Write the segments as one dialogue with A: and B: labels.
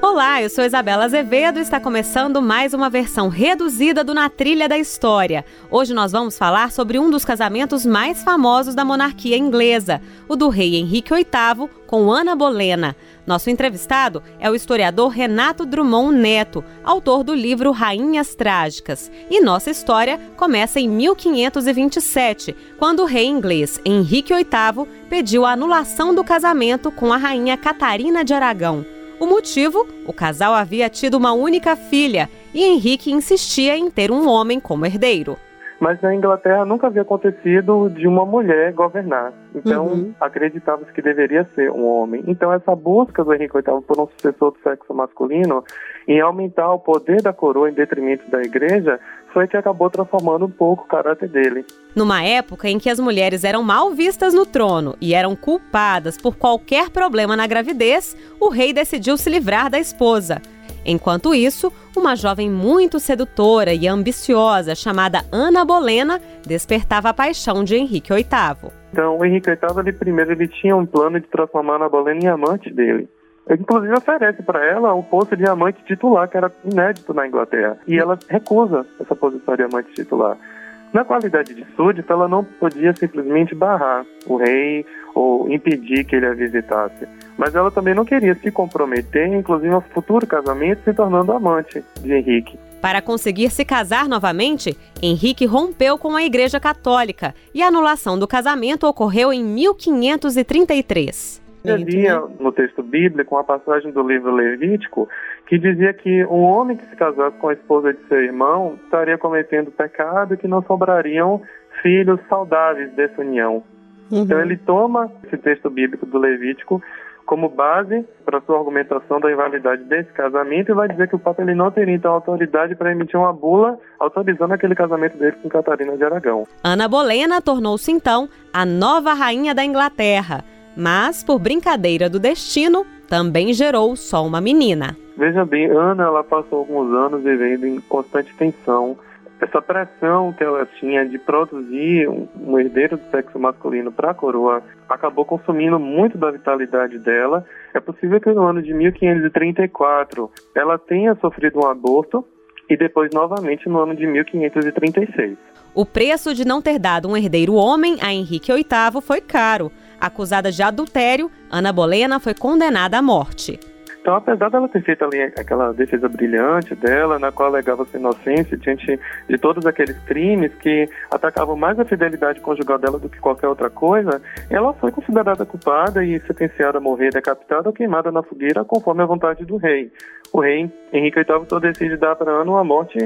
A: Olá, eu sou Isabela Azevedo e está começando mais uma versão reduzida do Na Trilha da História. Hoje nós vamos falar sobre um dos casamentos mais famosos da monarquia inglesa, o do rei Henrique VIII com Ana Bolena. Nosso entrevistado é o historiador Renato Drummond Neto, autor do livro Rainhas Trágicas. E nossa história começa em 1527, quando o rei inglês Henrique VIII pediu a anulação do casamento com a rainha Catarina de Aragão. O motivo? O casal havia tido uma única filha e Henrique insistia em ter um homem como herdeiro.
B: Mas na Inglaterra nunca havia acontecido de uma mulher governar. Então uhum. acreditava-se que deveria ser um homem. Então essa busca do Henrique VIII por um sucessor do sexo masculino em aumentar o poder da coroa em detrimento da igreja foi que acabou transformando um pouco o caráter dele.
A: Numa época em que as mulheres eram mal vistas no trono e eram culpadas por qualquer problema na gravidez, o rei decidiu se livrar da esposa. Enquanto isso, uma jovem muito sedutora e ambiciosa chamada Ana Bolena despertava a paixão de Henrique VIII.
B: Então, o Henrique VIII, ele, primeiro, ele tinha um plano de transformar Ana Bolena em amante dele. Ele, inclusive, oferece para ela o posto de amante titular, que era inédito na Inglaterra. E ela recusa essa posição de amante titular. Na qualidade de súdito, ela não podia simplesmente barrar o rei ou impedir que ele a visitasse. Mas ela também não queria se comprometer, inclusive ao futuro casamento, se tornando amante de Henrique.
A: Para conseguir se casar novamente, Henrique rompeu com a Igreja Católica e a anulação do casamento ocorreu em 1533.
B: Havia no texto bíblico uma passagem do livro Levítico que dizia que um homem que se casasse com a esposa de seu irmão estaria cometendo pecado e que não sobrariam filhos saudáveis dessa união. Uhum. Então ele toma esse texto bíblico do Levítico como base para sua argumentação da invalidade desse casamento e vai dizer que o Papa ele não teria então autoridade para emitir uma bula autorizando aquele casamento dele com Catarina de Aragão.
A: Ana Bolena tornou-se então a nova rainha da Inglaterra mas, por brincadeira do destino, também gerou só uma menina.
B: Veja bem, Ana ela passou alguns anos vivendo em constante tensão. Essa pressão que ela tinha de produzir um herdeiro do sexo masculino para a coroa acabou consumindo muito da vitalidade dela. É possível que no ano de 1534 ela tenha sofrido um aborto e depois novamente no ano de 1536.
A: O preço de não ter dado um herdeiro homem a Henrique VIII foi caro. Acusada de adultério, Ana Bolena foi condenada à morte.
B: Então, apesar dela ter feito ali aquela defesa brilhante dela, na qual alegava sua inocência diante de todos aqueles crimes que atacavam mais a fidelidade conjugal dela do que qualquer outra coisa, ela foi considerada culpada e sentenciada a morrer decapitada ou queimada na fogueira conforme a vontade do rei. O rei Henrique VIII então decide dar para Ana uma morte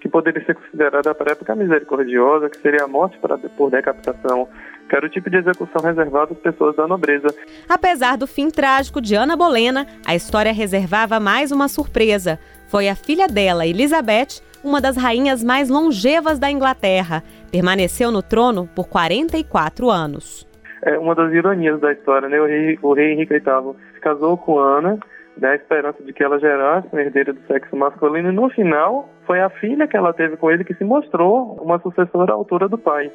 B: que poderia ser considerada para a época misericordiosa, que seria a morte por decapitação que era o tipo de execução reservado às pessoas da nobreza.
A: Apesar do fim trágico de Ana Bolena, a história reservava mais uma surpresa. Foi a filha dela, Elizabeth, uma das rainhas mais longevas da Inglaterra. Permaneceu no trono por 44 anos.
B: É uma das ironias da história, né? O rei, o rei Henrique VIII se casou com Ana, da esperança de que ela gerasse um herdeiro do sexo masculino, e no final foi a filha que ela teve com ele que se mostrou uma sucessora à altura do pai.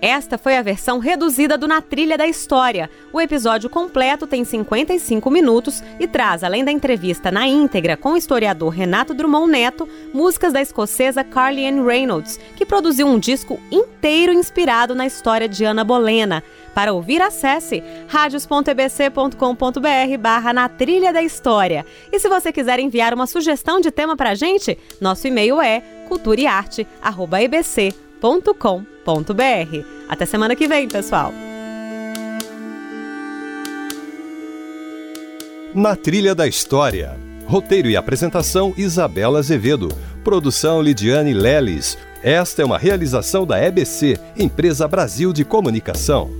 A: Esta foi a versão reduzida do Na Trilha da História. O episódio completo tem 55 minutos e traz, além da entrevista na íntegra com o historiador Renato Drummond Neto, músicas da escocesa Carly Ann Reynolds, que produziu um disco inteiro inspirado na história de Ana Bolena. Para ouvir, acesse radios.ebc.com.br barra na trilha da história. E se você quiser enviar uma sugestão de tema para a gente, nosso e-mail é culturaearte.ebc.com.br. Até semana que vem, pessoal!
C: Na Trilha da História. Roteiro e apresentação Isabela Azevedo. Produção Lidiane Leles. Esta é uma realização da EBC, Empresa Brasil de Comunicação.